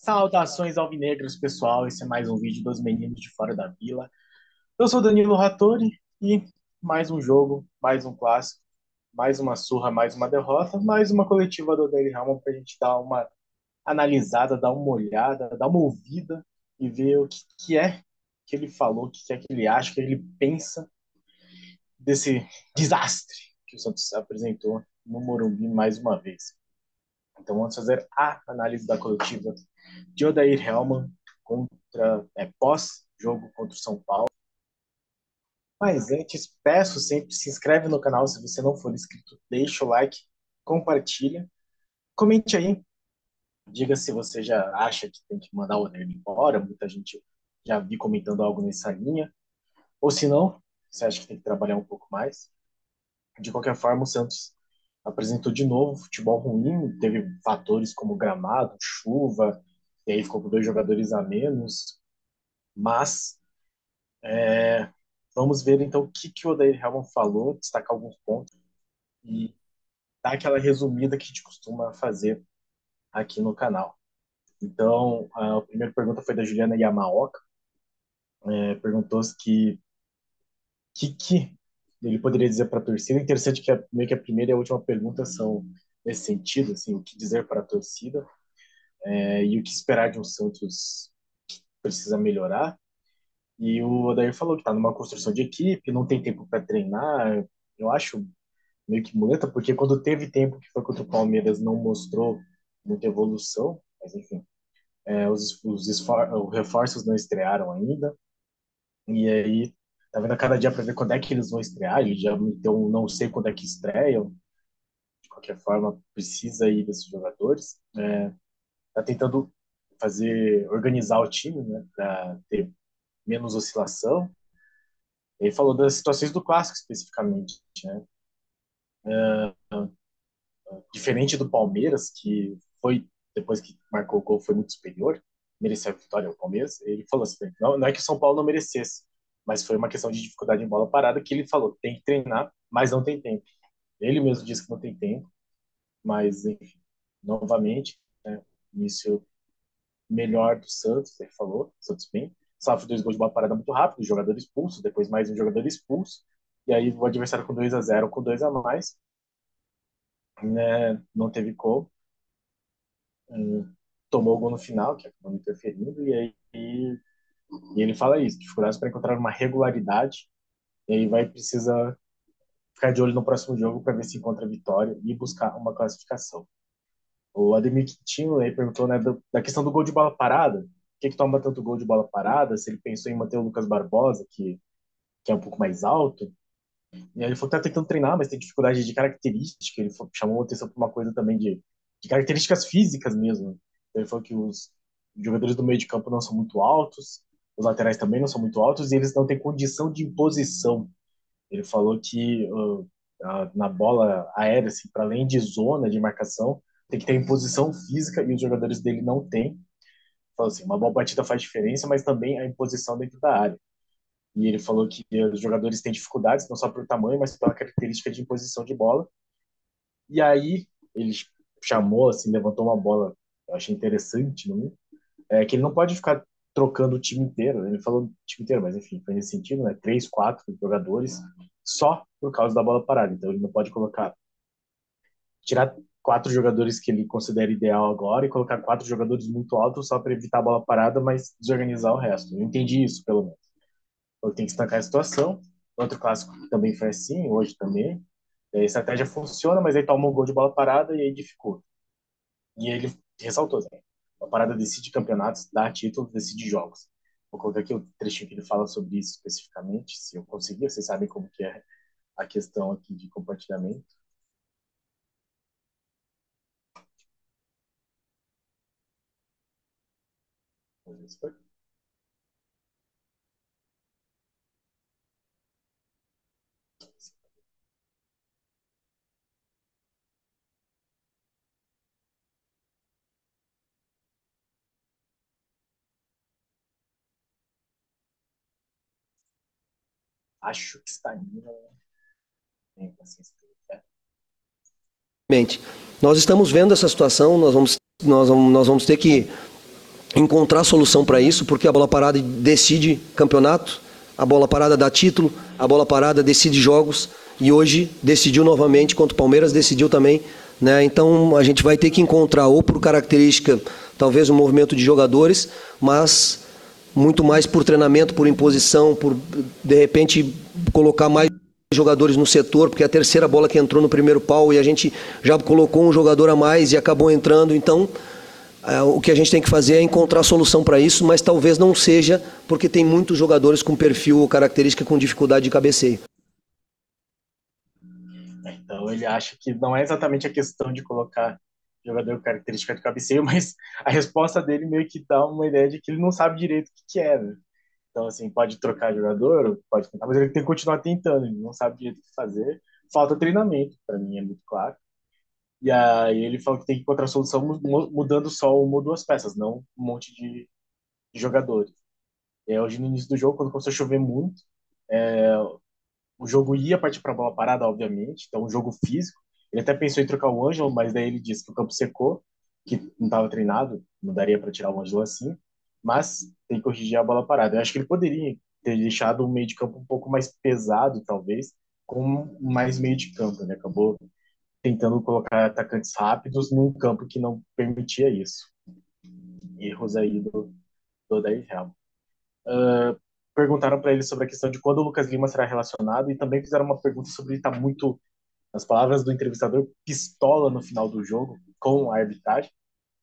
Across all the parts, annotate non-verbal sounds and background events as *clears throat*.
Saudações alvinegras, pessoal. Esse é mais um vídeo dos meninos de fora da vila. Eu sou Danilo Rattori e mais um jogo, mais um clássico, mais uma surra, mais uma derrota, mais uma coletiva do Daily Helman para a gente dar uma analisada, dar uma olhada, dar uma ouvida e ver o que, que é que ele falou, o que é que ele acha, o que ele pensa desse desastre que o Santos apresentou no Morumbi mais uma vez. Então vamos fazer a análise da coletiva de Odair Helman contra é, pós-jogo contra o São Paulo. Mas antes, peço sempre, se inscreve no canal se você não for inscrito, deixa o like, compartilha, comente aí, diga se você já acha que tem que mandar o Odair embora, muita gente já vi comentando algo nessa linha, ou se não, você acha que tem que trabalhar um pouco mais. De qualquer forma, o Santos apresentou de novo futebol ruim, teve fatores como gramado, chuva, e aí ficou com dois jogadores a menos. Mas é, vamos ver então o que, que o Odair Helman falou, destacar alguns pontos e dar aquela resumida que a gente costuma fazer aqui no canal. Então, a primeira pergunta foi da Juliana Yamaoka. É, perguntou que que, que ele poderia dizer para a torcida. Interessante que a, meio que a primeira e a última pergunta são nesse sentido, assim, o que dizer para a torcida é, e o que esperar de um Santos que precisa melhorar. E o Odair falou que está numa construção de equipe, não tem tempo para treinar. Eu acho meio que muleta, porque quando teve tempo que foi contra o Palmeiras não mostrou muita evolução, mas enfim, é, os, os, os reforços não estrearam ainda. E aí tá vendo a cada dia para ver quando é que eles vão estrear. Ele já então não sei quando é que estreiam. De qualquer forma, precisa aí desses jogadores. É, tá tentando fazer organizar o time, né, para ter menos oscilação. Ele falou das situações do clássico especificamente, né? É, diferente do Palmeiras, que foi depois que marcou o gol foi muito superior, mereceu a vitória ao Palmeiras. Ele falou assim, não, não é que o São Paulo não merecesse, mas foi uma questão de dificuldade em bola parada que ele falou, tem que treinar, mas não tem tempo. Ele mesmo disse que não tem tempo, mas enfim, novamente, né, início melhor do Santos, ele falou, Santos bem, sofre dois gols de bola parada muito rápido, jogador expulso, depois mais um jogador expulso, e aí o adversário com 2 a 0 com 2 a mais, né, não teve como, hum, tomou o gol no final, que acabou interferindo, e aí e ele fala isso, dificuldades para encontrar uma regularidade, e aí vai precisar ficar de olho no próximo jogo para ver se encontra vitória e buscar uma classificação. O Ademir Quintino aí perguntou né, da questão do gol de bola parada, por que, que toma tanto gol de bola parada, se ele pensou em manter o Lucas Barbosa, que, que é um pouco mais alto, e aí ele falou que tá tentando treinar, mas tem dificuldade de característica, ele chamou atenção para uma coisa também de, de características físicas mesmo. Ele falou que os jogadores do meio de campo não são muito altos, os laterais também não são muito altos e eles não têm condição de imposição. Ele falou que uh, na bola aérea, assim, para além de zona de marcação, tem que ter imposição física e os jogadores dele não têm. Falou assim, uma boa batida faz diferença, mas também a imposição dentro da área. E ele falou que os jogadores têm dificuldades, não só por tamanho, mas pela característica de imposição de bola. E aí ele chamou, assim, levantou uma bola, eu achei interessante, não é? é que ele não pode ficar trocando o time inteiro. Ele falou o time inteiro, mas enfim, foi nesse sentido, né? Três, quatro jogadores só por causa da bola parada. Então ele não pode colocar tirar quatro jogadores que ele considera ideal agora e colocar quatro jogadores muito altos só para evitar a bola parada, mas desorganizar o resto. Eu entendi isso, pelo menos. Então tem que estancar a situação. Outro clássico também foi assim, hoje também. a estratégia funciona, mas aí toma um gol de bola parada e aí dificulta. E ele ressaltou, né? A parada decide campeonatos, dá títulos, decide jogos. Vou colocar aqui o trechinho que ele fala sobre isso especificamente, se eu conseguir, vocês sabem como que é a questão aqui de compartilhamento. Acho que está indo. Tem paciência Nós estamos vendo essa situação, nós vamos, nós vamos, nós vamos ter que encontrar solução para isso, porque a bola parada decide campeonato, a bola parada dá título, a bola parada decide jogos e hoje decidiu novamente contra o Palmeiras, decidiu também, né? Então a gente vai ter que encontrar ou por característica, talvez um movimento de jogadores, mas muito mais por treinamento, por imposição, por de repente colocar mais jogadores no setor, porque é a terceira bola que entrou no primeiro pau e a gente já colocou um jogador a mais e acabou entrando, então o que a gente tem que fazer é encontrar solução para isso, mas talvez não seja porque tem muitos jogadores com perfil ou característica com dificuldade de cabeceio. Então ele acha que não é exatamente a questão de colocar jogador com característica de cabeceio, *laughs* mas a resposta dele meio que dá uma ideia de que ele não sabe direito o que, que é. Né? Então, assim, pode trocar jogador, pode tentar, mas ele tem que continuar tentando, ele não sabe direito o que fazer. Falta treinamento, para mim é muito claro. E aí ele falou que tem que encontrar solução mudando só uma ou duas peças, não um monte de, de jogadores. E aí, hoje no início do jogo, quando começou a chover muito, é, o jogo ia partir para bola parada, obviamente, então um jogo físico. Ele até pensou em trocar o Ângelo, mas daí ele disse que o campo secou, que não estava treinado, não daria para tirar o Ângelo assim, mas tem que corrigir a bola parada. Eu acho que ele poderia ter deixado o meio de campo um pouco mais pesado, talvez, com mais meio de campo, né? Acabou tentando colocar atacantes rápidos num campo que não permitia isso. Erros aí do, do Odair Helm. Uh, perguntaram para ele sobre a questão de quando o Lucas Lima será relacionado e também fizeram uma pergunta sobre ele estar tá muito, nas palavras do entrevistador, pistola no final do jogo com a arbitragem.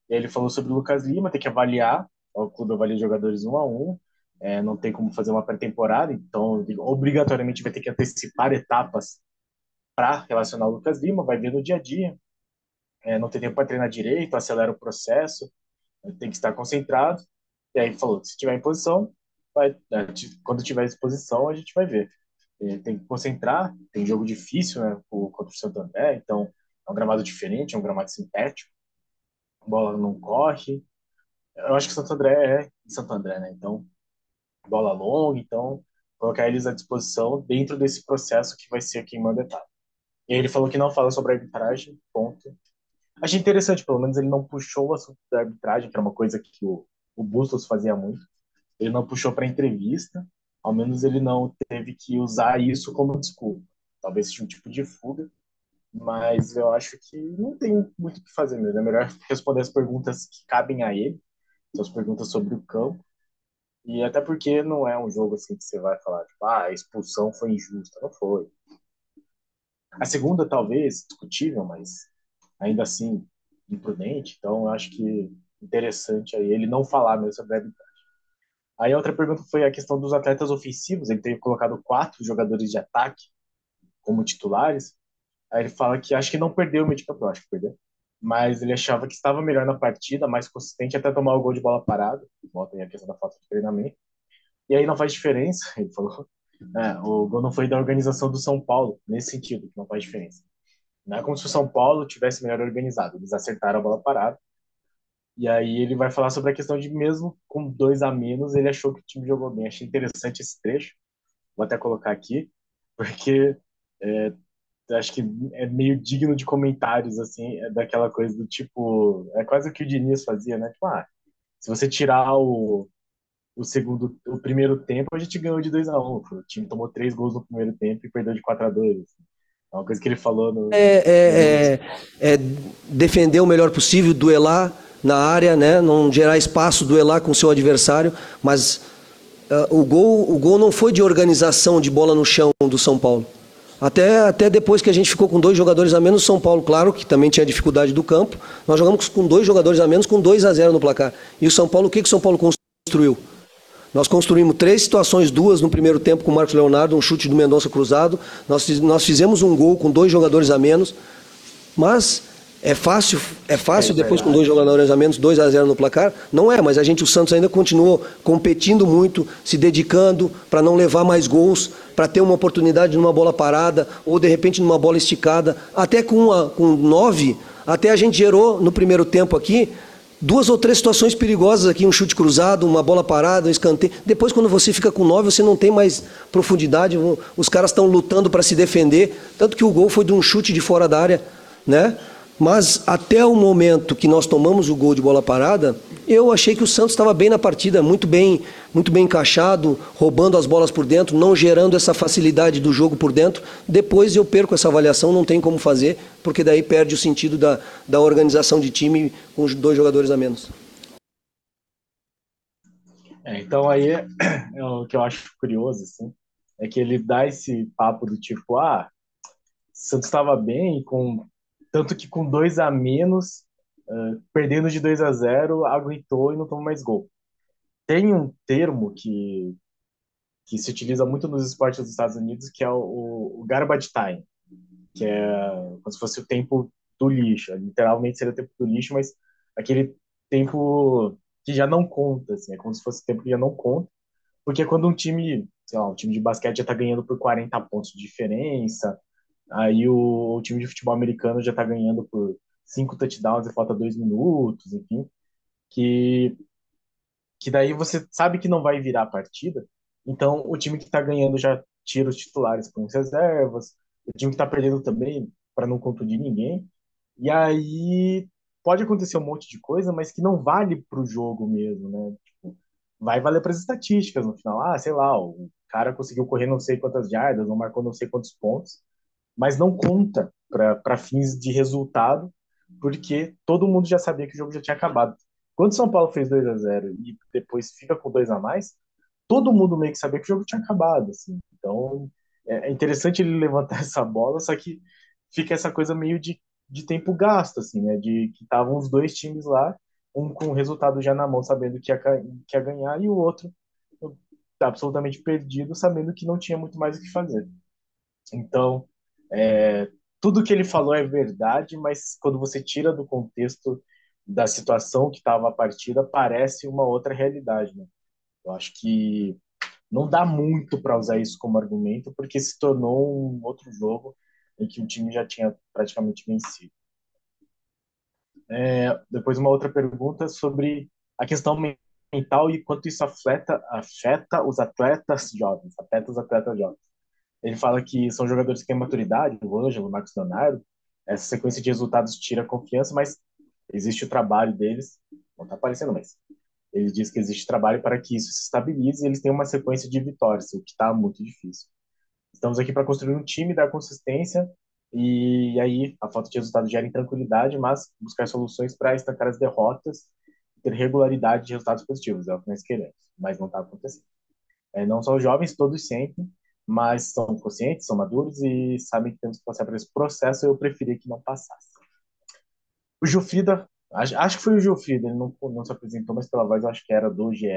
E aí ele falou sobre o Lucas Lima, tem que avaliar, o clube avalia jogadores um a um, é, não tem como fazer uma pré-temporada, então obrigatoriamente vai ter que antecipar etapas para relacionar o Lucas Lima, vai ver no dia a dia, é, não tem tempo para treinar direito, acelera o processo, tem que estar concentrado. E aí falou, se tiver em posição, vai, é, quando tiver disposição, a gente vai ver. É, tem que concentrar, tem jogo difícil, né, contra o Santo André, então é um gramado diferente, é um gramado sintético, a bola não corre. Eu acho que Santo André é Santo André, né? Então, bola longa, então colocar eles à disposição dentro desse processo que vai ser quem manda etapa. E ele falou que não fala sobre arbitragem, ponto. Achei interessante, pelo menos ele não puxou o assunto da arbitragem, que é uma coisa que o, o Bustos fazia muito. Ele não puxou para entrevista, ao menos ele não teve que usar isso como desculpa. Talvez seja um tipo de fuga, mas eu acho que não tem muito o que fazer mesmo. É melhor responder as perguntas que cabem a ele, são as perguntas sobre o campo. E até porque não é um jogo assim que você vai falar, tipo, ah, a expulsão foi injusta. Não foi. A segunda, talvez, discutível, mas ainda assim imprudente. Então, eu acho que interessante aí ele não falar mesmo sobre a arbitragem. Aí a outra pergunta foi a questão dos atletas ofensivos. Ele teve colocado quatro jogadores de ataque como titulares. Aí ele fala que acho que não perdeu o meio acho que perdeu. Mas ele achava que estava melhor na partida, mais consistente, até tomar o gol de bola parada. Volta aí a questão da falta de treinamento. E aí não faz diferença, *laughs* ele falou. É, o gol não foi da organização do São Paulo, nesse sentido, que não faz diferença. Não é como se o São Paulo tivesse melhor organizado. Eles acertaram a bola parada. E aí ele vai falar sobre a questão de mesmo com dois a menos, ele achou que o time jogou bem. Achei interessante esse trecho. Vou até colocar aqui, porque é, acho que é meio digno de comentários, assim, é daquela coisa do tipo. É quase o que o Diniz fazia, né? Tipo, ah, se você tirar o, o segundo, o primeiro tempo, a gente ganhou de 2 a 1 um. O time tomou três gols no primeiro tempo e perdeu de 4 a 2 assim. É uma coisa que ele falou no. É, é, é, é defender o melhor possível, duelar na área, né? não gerar espaço, duelar com o seu adversário, mas uh, o, gol, o gol não foi de organização de bola no chão do São Paulo. Até, até depois que a gente ficou com dois jogadores a menos, São Paulo, claro, que também tinha dificuldade do campo, nós jogamos com dois jogadores a menos, com 2 a 0 no placar. E o São Paulo, o que, que o São Paulo construiu? Nós construímos três situações, duas no primeiro tempo com o Marcos Leonardo, um chute do Mendonça cruzado. Nós, nós fizemos um gol com dois jogadores a menos. Mas é fácil, é fácil é depois com dois jogadores a menos, 2 a 0 no placar? Não é, mas a gente, o Santos ainda continuou competindo muito, se dedicando para não levar mais gols, para ter uma oportunidade numa bola parada ou de repente numa bola esticada. Até com, uma, com nove, até a gente gerou no primeiro tempo aqui duas ou três situações perigosas aqui, um chute cruzado, uma bola parada, um escanteio. Depois, quando você fica com nove, você não tem mais profundidade, os caras estão lutando para se defender. Tanto que o gol foi de um chute de fora da área, né? Mas até o momento que nós tomamos o gol de bola parada, eu achei que o Santos estava bem na partida, muito bem, muito bem encaixado, roubando as bolas por dentro, não gerando essa facilidade do jogo por dentro. Depois eu perco essa avaliação, não tem como fazer, porque daí perde o sentido da, da organização de time com dois jogadores a menos. É, então aí é, *clears throat* é o que eu acho curioso, assim, é que ele dá esse papo do tipo, ah, Santos estava bem com tanto que com dois a menos, uh, perdendo de 2 a 0, aguentou e não tomou mais gol. Tem um termo que, que se utiliza muito nos esportes dos Estados Unidos, que é o, o garbage time, que é como se fosse o tempo do lixo. Literalmente seria o tempo do lixo, mas aquele tempo que já não conta, assim, é como se fosse o tempo que já não conta, porque quando um time, sei lá, um time de basquete já está ganhando por 40 pontos de diferença, Aí o, o time de futebol americano já está ganhando por cinco touchdowns e falta dois minutos, enfim. Que, que daí você sabe que não vai virar a partida. Então o time que está ganhando já tira os titulares para as reservas. O time que está perdendo também, para não contundir ninguém. E aí pode acontecer um monte de coisa, mas que não vale para o jogo mesmo, né? Tipo, vai valer para as estatísticas no final. Ah, sei lá, o cara conseguiu correr não sei quantas jardas, não marcou não sei quantos pontos mas não conta para fins de resultado, porque todo mundo já sabia que o jogo já tinha acabado. Quando São Paulo fez 2 a 0 e depois fica com dois a mais, todo mundo meio que sabia que o jogo tinha acabado. Assim. Então é, é interessante ele levantar *laughs* essa bola, só que fica essa coisa meio de, de tempo gasto, assim, né? De que estavam os dois times lá, um com o resultado já na mão, sabendo que ia, que ia ganhar, e o outro absolutamente perdido, sabendo que não tinha muito mais o que fazer. Então, é, tudo que ele falou é verdade, mas quando você tira do contexto da situação que estava a partida, parece uma outra realidade. Né? Eu acho que não dá muito para usar isso como argumento, porque se tornou um outro jogo em que o time já tinha praticamente vencido. É, depois uma outra pergunta sobre a questão mental e quanto isso afeta, afeta os atletas jovens, afeta os atletas jovens. Ele fala que são jogadores que têm maturidade, o Ângelo, o Marcos Leonardo. Essa sequência de resultados tira confiança, mas existe o trabalho deles. Não está aparecendo, mas ele diz que existe trabalho para que isso se estabilize e eles têm uma sequência de vitórias, o que está muito difícil. Estamos aqui para construir um time, dar consistência e aí a falta de resultado gera intranquilidade, mas buscar soluções para estancar as derrotas e ter regularidade de resultados positivos, é o que nós queremos, mas não está acontecendo. É, não só os jovens, todos sentem, mas são conscientes, são maduros e sabem que temos que passar por esse processo. Eu preferia que não passasse. O Gilfrida, acho, que foi o Gilfrida, ele não, não se apresentou, mas pela voz acho que era do GE.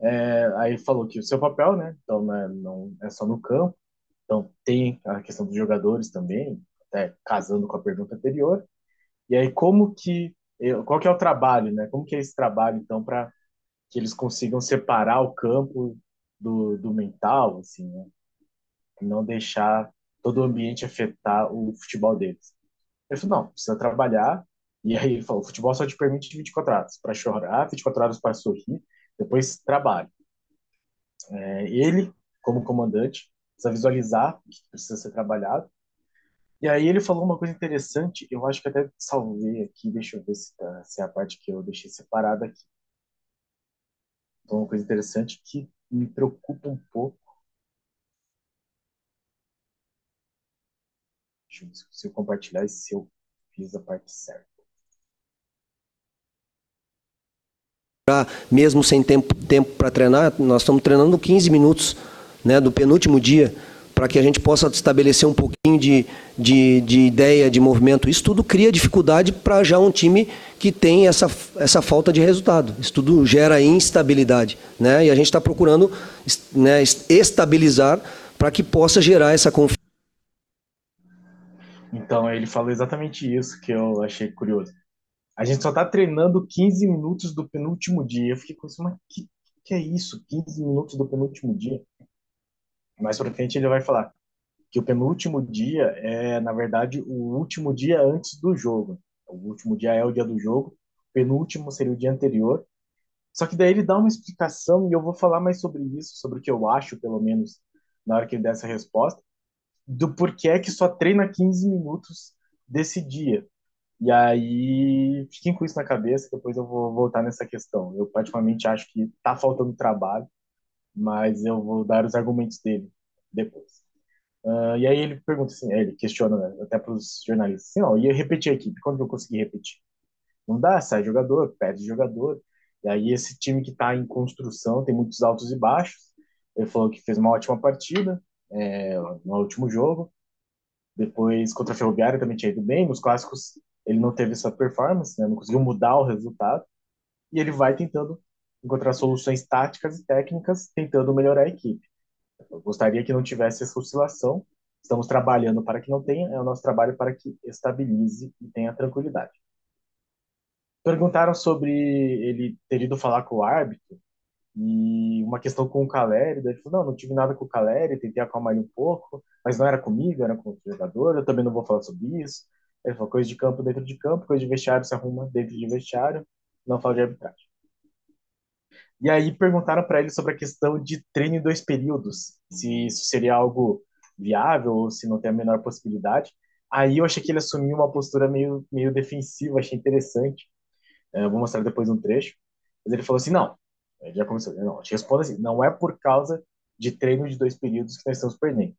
É, aí falou que o seu papel, né? Então né, não é só no campo. Então tem a questão dos jogadores também, até casando com a pergunta anterior. E aí como que qual que é o trabalho, né? Como que é esse trabalho então para que eles consigam separar o campo do, do mental, assim, né? Não deixar todo o ambiente afetar o futebol deles. Ele falou, não, precisa trabalhar. E aí ele falou, o futebol só te permite 24 horas para chorar, 24 horas para sorrir, depois trabalho. É, ele, como comandante, precisa visualizar o que precisa ser trabalhado. E aí ele falou uma coisa interessante, eu acho que até salvei aqui, deixa eu ver se, tá, se é a parte que eu deixei separada aqui. Então, uma coisa interessante que me preocupa um pouco Deixa eu ver se eu compartilhar e se eu fiz a parte certa. Mesmo sem tempo, tempo para treinar, nós estamos treinando 15 minutos né, do penúltimo dia, para que a gente possa estabelecer um pouquinho de, de, de ideia, de movimento. Isso tudo cria dificuldade para já um time que tem essa, essa falta de resultado. Isso tudo gera instabilidade. Né? E a gente está procurando né, estabilizar para que possa gerar essa confiança então, ele falou exatamente isso que eu achei curioso. A gente só tá treinando 15 minutos do penúltimo dia. Eu fiquei com isso, mas que, que é isso? 15 minutos do penúltimo dia? Mais pra frente ele vai falar que o penúltimo dia é, na verdade, o último dia antes do jogo. O último dia é o dia do jogo, o penúltimo seria o dia anterior. Só que daí ele dá uma explicação e eu vou falar mais sobre isso, sobre o que eu acho, pelo menos, na hora que ele der essa resposta do porquê que só treina 15 minutos desse dia. E aí, fiquem com isso na cabeça, depois eu vou voltar nessa questão. Eu, particularmente, acho que tá faltando trabalho, mas eu vou dar os argumentos dele depois. Uh, e aí ele pergunta assim, ele questiona né, até para os jornalistas, assim, ó, e eu repeti a equipe, quando eu consegui repetir? Não dá, sai jogador, perde jogador. E aí esse time que está em construção tem muitos altos e baixos. Ele falou que fez uma ótima partida é, no último jogo. Depois contra a Ferroviária também tinha ido bem. Nos clássicos ele não teve essa performance, né, não conseguiu mudar o resultado. E ele vai tentando encontrar soluções táticas e técnicas, tentando melhorar a equipe. Eu gostaria que não tivesse essa oscilação. Estamos trabalhando para que não tenha, é o nosso trabalho para que estabilize e tenha tranquilidade. Perguntaram sobre ele ter ido falar com o árbitro e uma questão com o Caleri. Daí ele falou: Não, não tive nada com o Caleri, tentei acalmar ele um pouco, mas não era comigo, era com o jogador. Eu também não vou falar sobre isso. Ele falou: Coisa de campo dentro de campo, coisa de vestiário se arruma dentro de vestiário, não fala de arbitragem. E aí perguntaram para ele sobre a questão de treino em dois períodos, se isso seria algo viável ou se não tem a menor possibilidade. Aí eu achei que ele assumiu uma postura meio, meio defensiva, achei interessante. É, eu vou mostrar depois um trecho. Mas ele falou assim: não, já começou, não, te respondo assim: não é por causa de treino de dois períodos que nós estamos perdendo.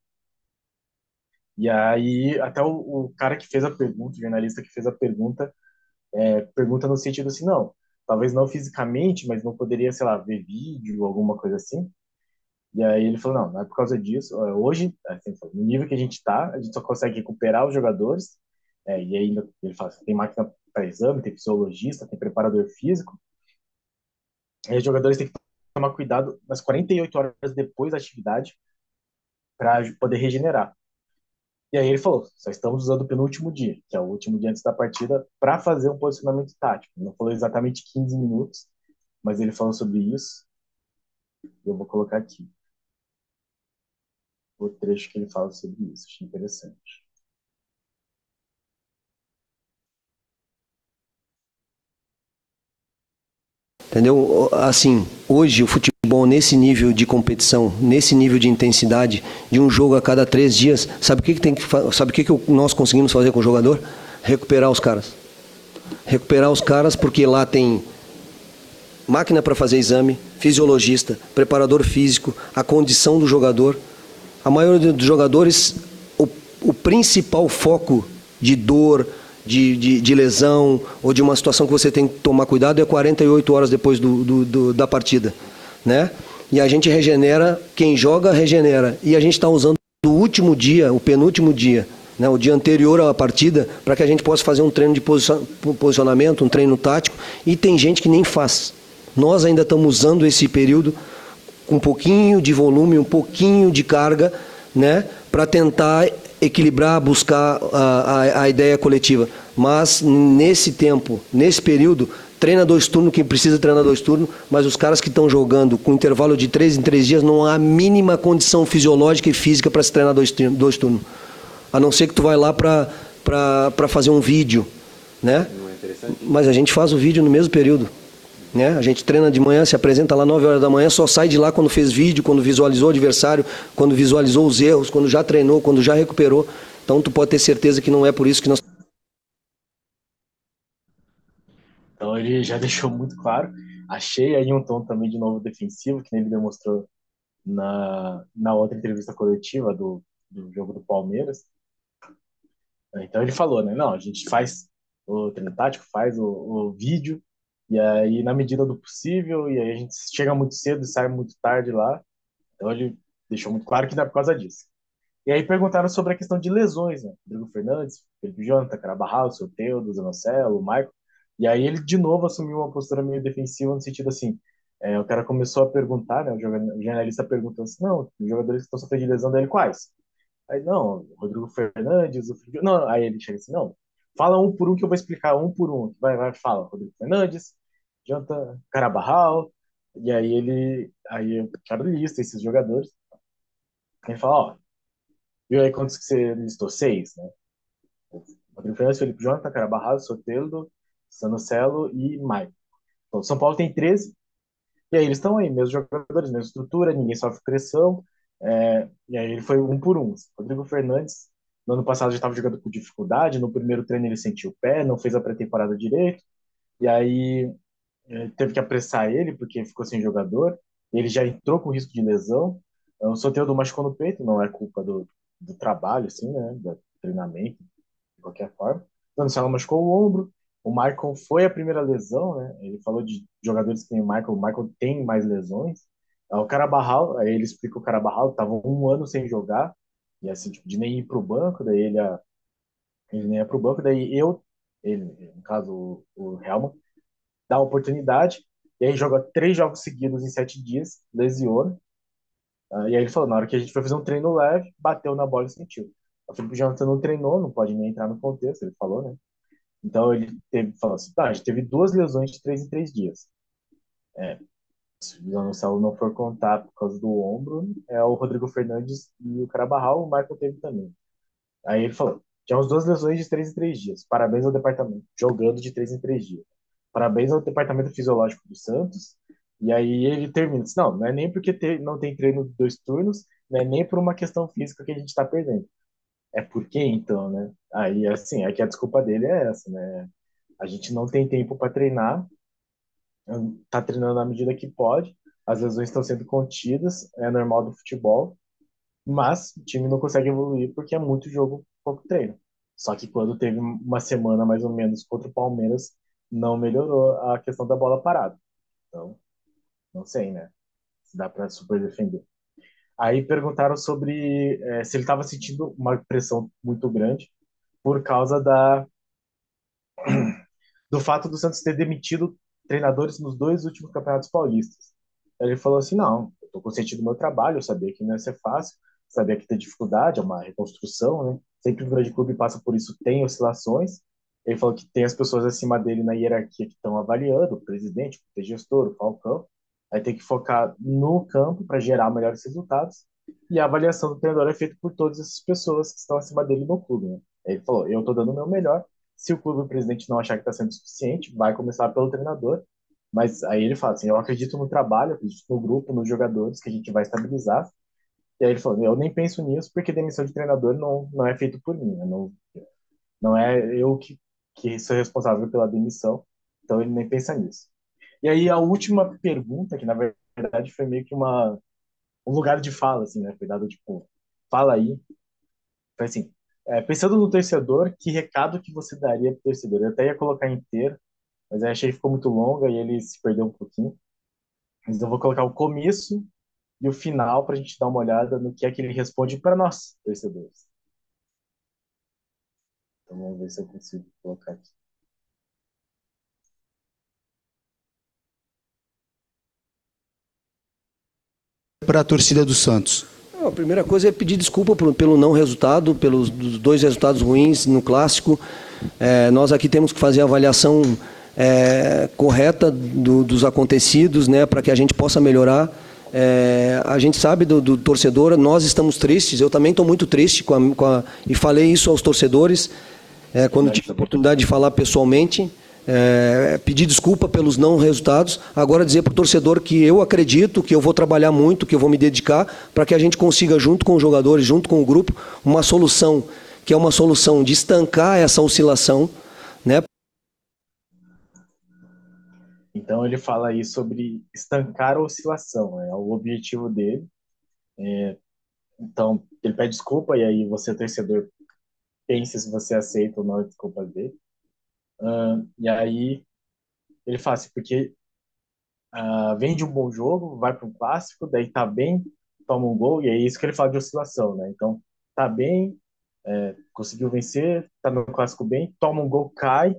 E aí, até o, o cara que fez a pergunta, o jornalista que fez a pergunta, é, pergunta no sentido assim: não, talvez não fisicamente, mas não poderia, sei lá, ver vídeo, alguma coisa assim. E aí ele falou: não, não é por causa disso. Hoje, assim, no nível que a gente está, a gente só consegue recuperar os jogadores. É, e aí ele fala: tem máquina para exame, tem fisiologista, tem preparador físico. E os jogadores têm que tomar cuidado nas 48 horas depois da atividade para poder regenerar. E aí ele falou: só estamos usando o penúltimo dia, que é o último dia antes da partida, para fazer um posicionamento tático. Não falou exatamente 15 minutos, mas ele falou sobre isso. Eu vou colocar aqui o trecho que ele fala sobre isso. Achei interessante. Entendeu? Assim, hoje o futebol nesse nível de competição, nesse nível de intensidade, de um jogo a cada três dias, sabe o que, que tem que sabe o que, que nós conseguimos fazer com o jogador? Recuperar os caras. Recuperar os caras porque lá tem máquina para fazer exame, fisiologista, preparador físico, a condição do jogador. A maioria dos jogadores, o, o principal foco de dor, de, de, de, lesão ou de uma situação que você tem que tomar cuidado é 48 horas depois do, do, do, da partida, né? E a gente regenera, quem joga regenera. E a gente está usando o último dia, o penúltimo dia, né, o dia anterior à partida, para que a gente possa fazer um treino de posicionamento, um treino tático. E tem gente que nem faz. Nós ainda estamos usando esse período com um pouquinho de volume, um pouquinho de carga, né, para tentar equilibrar, buscar a, a, a, ideia coletiva. Mas nesse tempo, nesse período, treina dois turnos, quem precisa treinar dois turnos, mas os caras que estão jogando com intervalo de três em três dias, não há a mínima condição fisiológica e física para se treinar dois, dois turnos. A não ser que tu vai lá para fazer um vídeo, né? É mas a gente faz o vídeo no mesmo período. Né? A gente treina de manhã, se apresenta lá 9 horas da manhã, só sai de lá quando fez vídeo, quando visualizou o adversário, quando visualizou os erros, quando já treinou, quando já recuperou. Então tu pode ter certeza que não é por isso que nós. Então ele já deixou muito claro. Achei aí um tom também de novo defensivo, que ele demonstrou na, na outra entrevista coletiva do, do jogo do Palmeiras. Então ele falou, né? Não, a gente faz o treino tático, faz o, o vídeo, e aí, na medida do possível, e aí a gente chega muito cedo e sai muito tarde lá. Então ele deixou muito claro que não é por causa disso. E aí perguntaram sobre a questão de lesões, né? Rodrigo Fernandes, Felipe Jonathan, Carabarral, Soteudo, Zanocelo, Michael. E aí ele de novo assumiu uma postura meio defensiva no sentido assim, é, o cara começou a perguntar, né? O jornalista perguntou assim, não, os jogadores que estão sofrendo de lesão dele quais? Aí não, Rodrigo Fernandes, o Felipe... não, aí ele chega assim, não, Fala um por um que eu vou explicar um por um. Vai, vai, fala. Rodrigo Fernandes, Janta Carabarral, e aí ele, aí eu quero lista esses jogadores. Ele fala, ó, viu aí quantos que você listou? Seis, né? Rodrigo Fernandes, Felipe Jonathan, Carabarral, Soteldo, Sanocelo e Maicon. Então, São Paulo tem 13, e aí eles estão aí, mesmos jogadores, mesma estrutura, ninguém sofre pressão, é, e aí ele foi um por um. Rodrigo Fernandes no ano passado já estava jogando com dificuldade, no primeiro treino ele sentiu o pé, não fez a pré-temporada direito, e aí é, teve que apressar ele, porque ficou sem jogador, ele já entrou com risco de lesão, o Soteldo machucou no peito, não é culpa do, do trabalho, assim, né, do treinamento, de qualquer forma. O Marcelo machucou o ombro, o Michael foi a primeira lesão, né? Ele falou de jogadores que tem o Michael, o Michael tem mais lesões. O Carabarral, aí ele explica o Carabarral, estava um ano sem jogar, e assim, tipo, de nem ir pro banco, daí ele, ia, ele nem ia pro banco, daí eu, ele, no caso o, o dá a oportunidade, e aí joga três jogos seguidos em sete dias, lesiona, uh, e aí ele falou, na hora que a gente foi fazer um treino leve, bateu na bola e sentiu. O Felipe Jonathan não treinou, não pode nem entrar no contexto, ele falou, né? Então ele teve, falou assim, tá, a gente teve duas lesões de três em três dias. É, se o Gonçalo não for contar por causa do ombro, é o Rodrigo Fernandes e o Carabarral, o Michael teve também. Aí ele falou, tínhamos duas lesões de três em três dias. Parabéns ao departamento, jogando de três em três dias. Parabéns ao departamento fisiológico do Santos. E aí ele termina, disse, não, não é nem porque não tem treino de dois turnos, não é nem por uma questão física que a gente está perdendo. É por quê, então, né? Aí, assim, é que a desculpa dele é essa, né? A gente não tem tempo para treinar, tá treinando na medida que pode, as lesões estão sendo contidas, é normal do futebol, mas o time não consegue evoluir porque é muito jogo, pouco treino. Só que quando teve uma semana mais ou menos contra o Palmeiras, não melhorou a questão da bola parada. Então, não sei, né? Se dá para super defender. Aí perguntaram sobre é, se ele estava sentindo uma pressão muito grande por causa da *clears throat* do fato do Santos ter demitido treinadores nos dois últimos campeonatos paulistas. Ele falou assim: não, eu estou consciente do meu trabalho, eu sabia que não ia ser fácil, sabia que tem dificuldade, é uma reconstrução, né? Sempre um grande clube passa por isso, tem oscilações. Ele falou que tem as pessoas acima dele na hierarquia que estão avaliando, o presidente, o gestor, o Falcão, Aí tem que focar no campo para gerar melhores resultados. E a avaliação do treinador é feita por todas essas pessoas que estão acima dele no clube. Né? Ele falou: eu estou dando o meu melhor. Se o clube o presidente não achar que está sendo suficiente, vai começar pelo treinador. Mas aí ele fala assim: eu acredito no trabalho, acredito no grupo, nos jogadores que a gente vai estabilizar. E aí ele falou: eu nem penso nisso porque demissão de treinador não, não é feito por mim. Né? Não, não é eu que, que sou responsável pela demissão. Então ele nem pensa nisso. E aí a última pergunta, que na verdade foi meio que uma um lugar de fala, assim, né? Foi dado tipo, fala aí. Foi assim, é, pensando no torcedor, que recado que você daria pro torcedor? Eu até ia colocar inteiro, mas aí achei que ficou muito longa e ele se perdeu um pouquinho. Mas eu vou colocar o começo e o final para a gente dar uma olhada no que é que ele responde para nós, torcedores. Então vamos ver se eu consigo colocar aqui. para a torcida do Santos? A primeira coisa é pedir desculpa pelo não resultado, pelos dois resultados ruins no clássico. É, nós aqui temos que fazer a avaliação é, correta do, dos acontecidos, né, para que a gente possa melhorar. É, a gente sabe do, do, torcedor, nós estamos tristes. Eu também estou muito triste com a, com a, e falei isso aos torcedores é, quando tive a oportunidade de falar pessoalmente é, pedir desculpa pelos não resultados, agora dizer para o torcedor que eu acredito, que eu vou trabalhar muito, que eu vou me dedicar para que a gente consiga, junto com os jogadores, junto com o grupo, uma solução que é uma solução de estancar essa oscilação, né? Então ele fala aí sobre estancar a oscilação, é o objetivo dele. É, então ele pede desculpa e aí você torcedor pense se você aceita ou não a desculpa dele. E aí ele fala assim, porque uh, vem de um bom jogo, vai para um clássico, daí tá bem, toma um gol, e é isso que ele fala de oscilação, né? Então, tá bem, é, conseguiu vencer, tá no clássico bem, toma um gol, cai,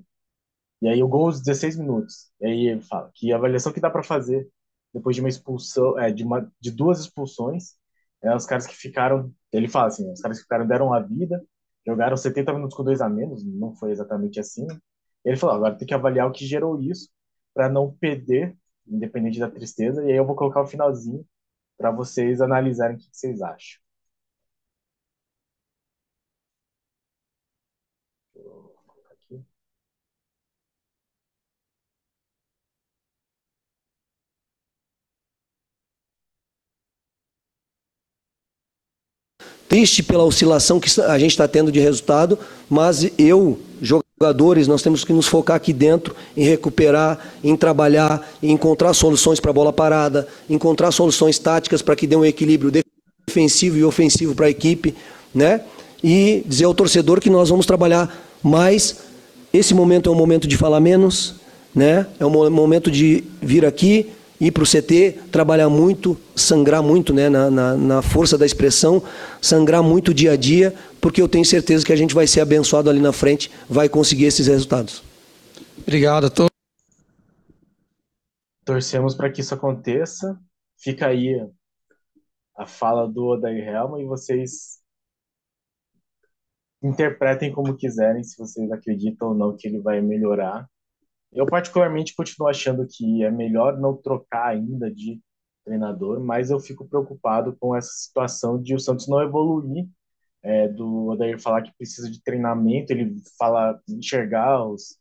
e aí o gol aos 16 minutos. E aí ele fala que a avaliação que dá para fazer depois de uma expulsão, é, de, uma, de duas expulsões, é, os caras que ficaram, ele fala assim, os caras que ficaram deram a vida, jogaram 70 minutos com dois a menos, não foi exatamente assim, ele falou: agora tem que avaliar o que gerou isso para não perder, independente da tristeza. E aí eu vou colocar o finalzinho para vocês analisarem o que vocês acham. triste pela oscilação que a gente está tendo de resultado, mas eu, jogadores, nós temos que nos focar aqui dentro em recuperar, em trabalhar, em encontrar soluções para a bola parada, encontrar soluções táticas para que dê um equilíbrio defensivo e ofensivo para a equipe, né? E dizer ao torcedor que nós vamos trabalhar mais. Esse momento é um momento de falar menos, né? É um momento de vir aqui, ir para o CT, trabalhar muito, sangrar muito né, na, na, na, força da expressão, sangrar muito dia a dia, porque eu tenho certeza que a gente vai ser abençoado ali na frente, vai conseguir esses resultados. Obrigado. Tô... Torcemos para que isso aconteça. Fica aí a fala do Odair Helma e vocês interpretem como quiserem, se vocês acreditam ou não que ele vai melhorar eu, particularmente, continuo achando que é melhor não trocar ainda de treinador, mas eu fico preocupado com essa situação de o Santos não evoluir, é, do Odair falar que precisa de treinamento, ele fala enxergar os,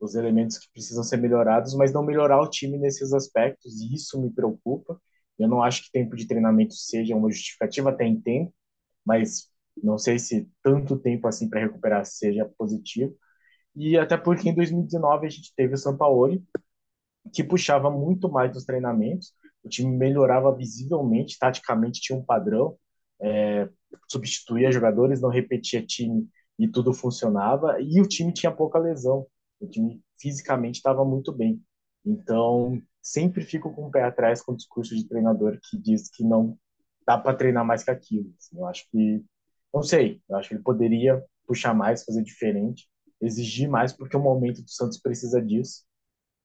os elementos que precisam ser melhorados, mas não melhorar o time nesses aspectos, e isso me preocupa. Eu não acho que tempo de treinamento seja uma justificativa, até entendo, mas não sei se tanto tempo assim para recuperar seja positivo. E até porque em 2019 a gente teve o Sampaoli, que puxava muito mais dos treinamentos, o time melhorava visivelmente, taticamente tinha um padrão, é, substituía jogadores, não repetia time e tudo funcionava, e o time tinha pouca lesão, o time fisicamente estava muito bem. Então, sempre fico com o pé atrás com o discurso de treinador que diz que não dá para treinar mais que aquilo. Assim, eu acho que, não sei, eu acho que ele poderia puxar mais, fazer diferente, exigir mais, porque o momento do Santos precisa disso.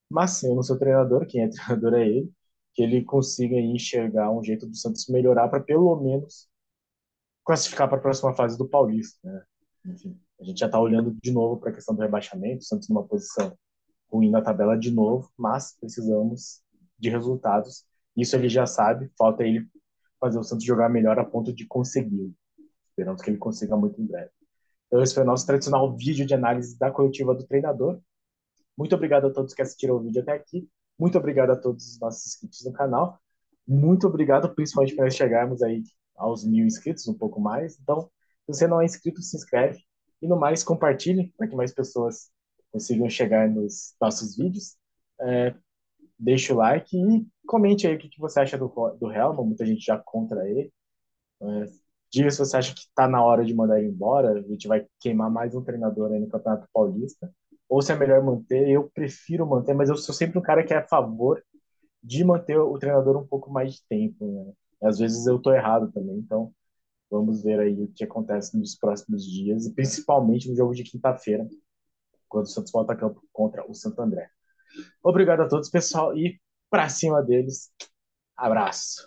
Mas sim, eu não sou treinador, quem é *laughs* treinador é ele, que ele consiga enxergar um jeito do Santos melhorar para pelo menos classificar para a próxima fase do Paulista. Né? Enfim, a gente já está olhando de novo para a questão do rebaixamento, o Santos numa posição ruim na tabela de novo, mas precisamos de resultados. Isso ele já sabe, falta ele fazer o Santos jogar melhor a ponto de conseguir. Esperamos que ele consiga muito em breve. Então, esse foi o nosso tradicional vídeo de análise da coletiva do treinador. Muito obrigado a todos que assistiram o vídeo até aqui. Muito obrigado a todos os nossos inscritos no canal. Muito obrigado, principalmente para chegarmos aí aos mil inscritos, um pouco mais. Então, se você não é inscrito, se inscreve. E no mais, compartilhe para que mais pessoas consigam chegar nos nossos vídeos. É, deixe o like e comente aí o que, você acha do, do Helma. Muita gente já contra ele. É, Diga se você acha que está na hora de mandar ele embora, a gente vai queimar mais um treinador aí no Campeonato Paulista, ou se é melhor manter. Eu prefiro manter, mas eu sou sempre um cara que é a favor de manter o treinador um pouco mais de tempo. Né? Às vezes eu estou errado também, então vamos ver aí o que acontece nos próximos dias, e principalmente no jogo de quinta-feira, quando o Santos volta a campo contra o Santo André. Obrigado a todos, pessoal, e para cima deles, abraço.